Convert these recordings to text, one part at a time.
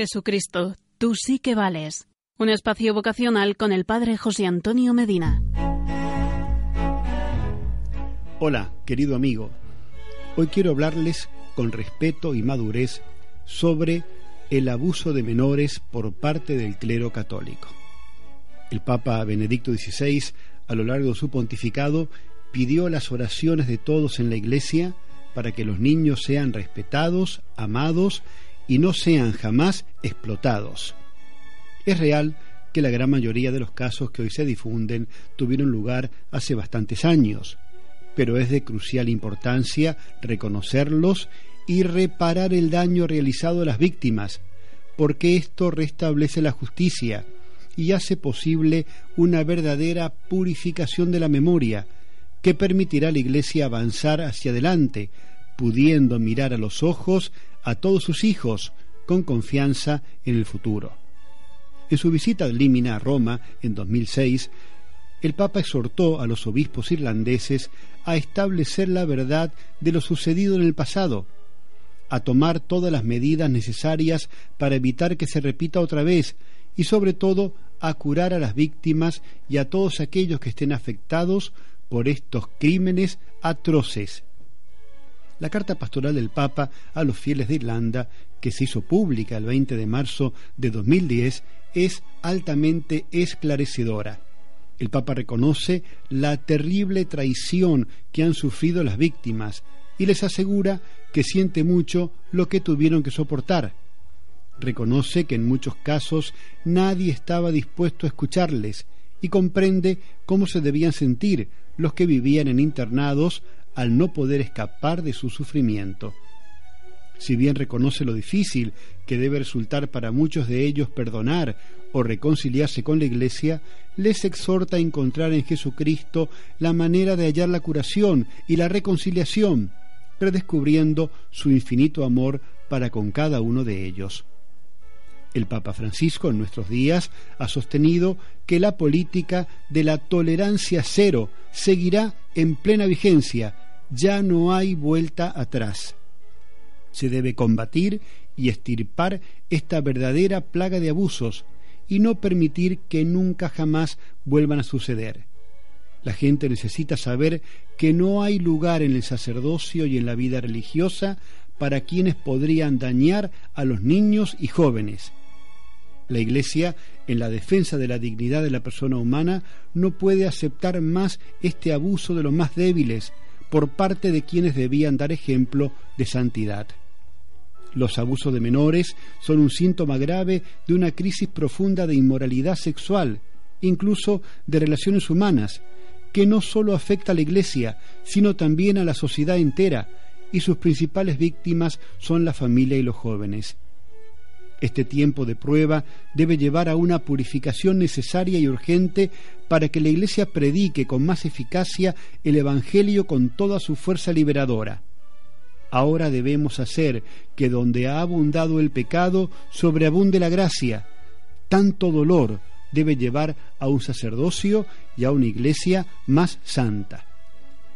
Jesucristo, tú sí que vales. Un espacio vocacional con el Padre José Antonio Medina. Hola, querido amigo. Hoy quiero hablarles con respeto y madurez sobre el abuso de menores por parte del clero católico. El Papa Benedicto XVI, a lo largo de su pontificado, pidió las oraciones de todos en la Iglesia para que los niños sean respetados, amados y no sean jamás explotados. Es real que la gran mayoría de los casos que hoy se difunden tuvieron lugar hace bastantes años, pero es de crucial importancia reconocerlos y reparar el daño realizado a las víctimas, porque esto restablece la justicia y hace posible una verdadera purificación de la memoria, que permitirá a la Iglesia avanzar hacia adelante, pudiendo mirar a los ojos a todos sus hijos con confianza en el futuro. En su visita al Límina a Roma en 2006, el Papa exhortó a los obispos irlandeses a establecer la verdad de lo sucedido en el pasado, a tomar todas las medidas necesarias para evitar que se repita otra vez y sobre todo a curar a las víctimas y a todos aquellos que estén afectados por estos crímenes atroces la carta pastoral del Papa a los fieles de Irlanda, que se hizo pública el 20 de marzo de 2010, es altamente esclarecedora. El Papa reconoce la terrible traición que han sufrido las víctimas y les asegura que siente mucho lo que tuvieron que soportar. Reconoce que en muchos casos nadie estaba dispuesto a escucharles y comprende cómo se debían sentir los que vivían en internados al no poder escapar de su sufrimiento. Si bien reconoce lo difícil que debe resultar para muchos de ellos perdonar o reconciliarse con la Iglesia, les exhorta a encontrar en Jesucristo la manera de hallar la curación y la reconciliación, redescubriendo su infinito amor para con cada uno de ellos. El Papa Francisco en nuestros días ha sostenido que la política de la tolerancia cero seguirá en plena vigencia, ya no hay vuelta atrás. Se debe combatir y estirpar esta verdadera plaga de abusos y no permitir que nunca jamás vuelvan a suceder. La gente necesita saber que no hay lugar en el sacerdocio y en la vida religiosa para quienes podrían dañar a los niños y jóvenes la Iglesia, en la defensa de la dignidad de la persona humana, no puede aceptar más este abuso de los más débiles por parte de quienes debían dar ejemplo de santidad. Los abusos de menores son un síntoma grave de una crisis profunda de inmoralidad sexual, incluso de relaciones humanas, que no solo afecta a la Iglesia, sino también a la sociedad entera, y sus principales víctimas son la familia y los jóvenes. Este tiempo de prueba debe llevar a una purificación necesaria y urgente para que la Iglesia predique con más eficacia el Evangelio con toda su fuerza liberadora. Ahora debemos hacer que donde ha abundado el pecado, sobreabunde la gracia. Tanto dolor debe llevar a un sacerdocio y a una iglesia más santa.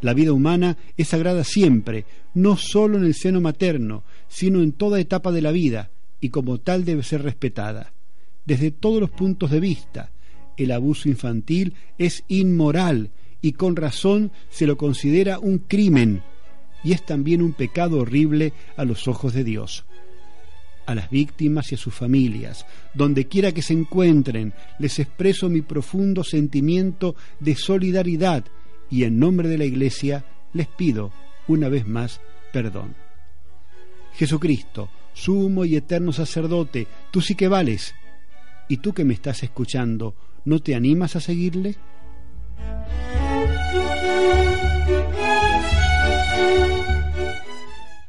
La vida humana es sagrada siempre, no sólo en el seno materno, sino en toda etapa de la vida, y como tal debe ser respetada. Desde todos los puntos de vista, el abuso infantil es inmoral y con razón se lo considera un crimen y es también un pecado horrible a los ojos de Dios. A las víctimas y a sus familias, donde quiera que se encuentren, les expreso mi profundo sentimiento de solidaridad y en nombre de la Iglesia les pido una vez más perdón. Jesucristo, sumo y eterno sacerdote, tú sí que vales. ¿Y tú que me estás escuchando, no te animas a seguirle?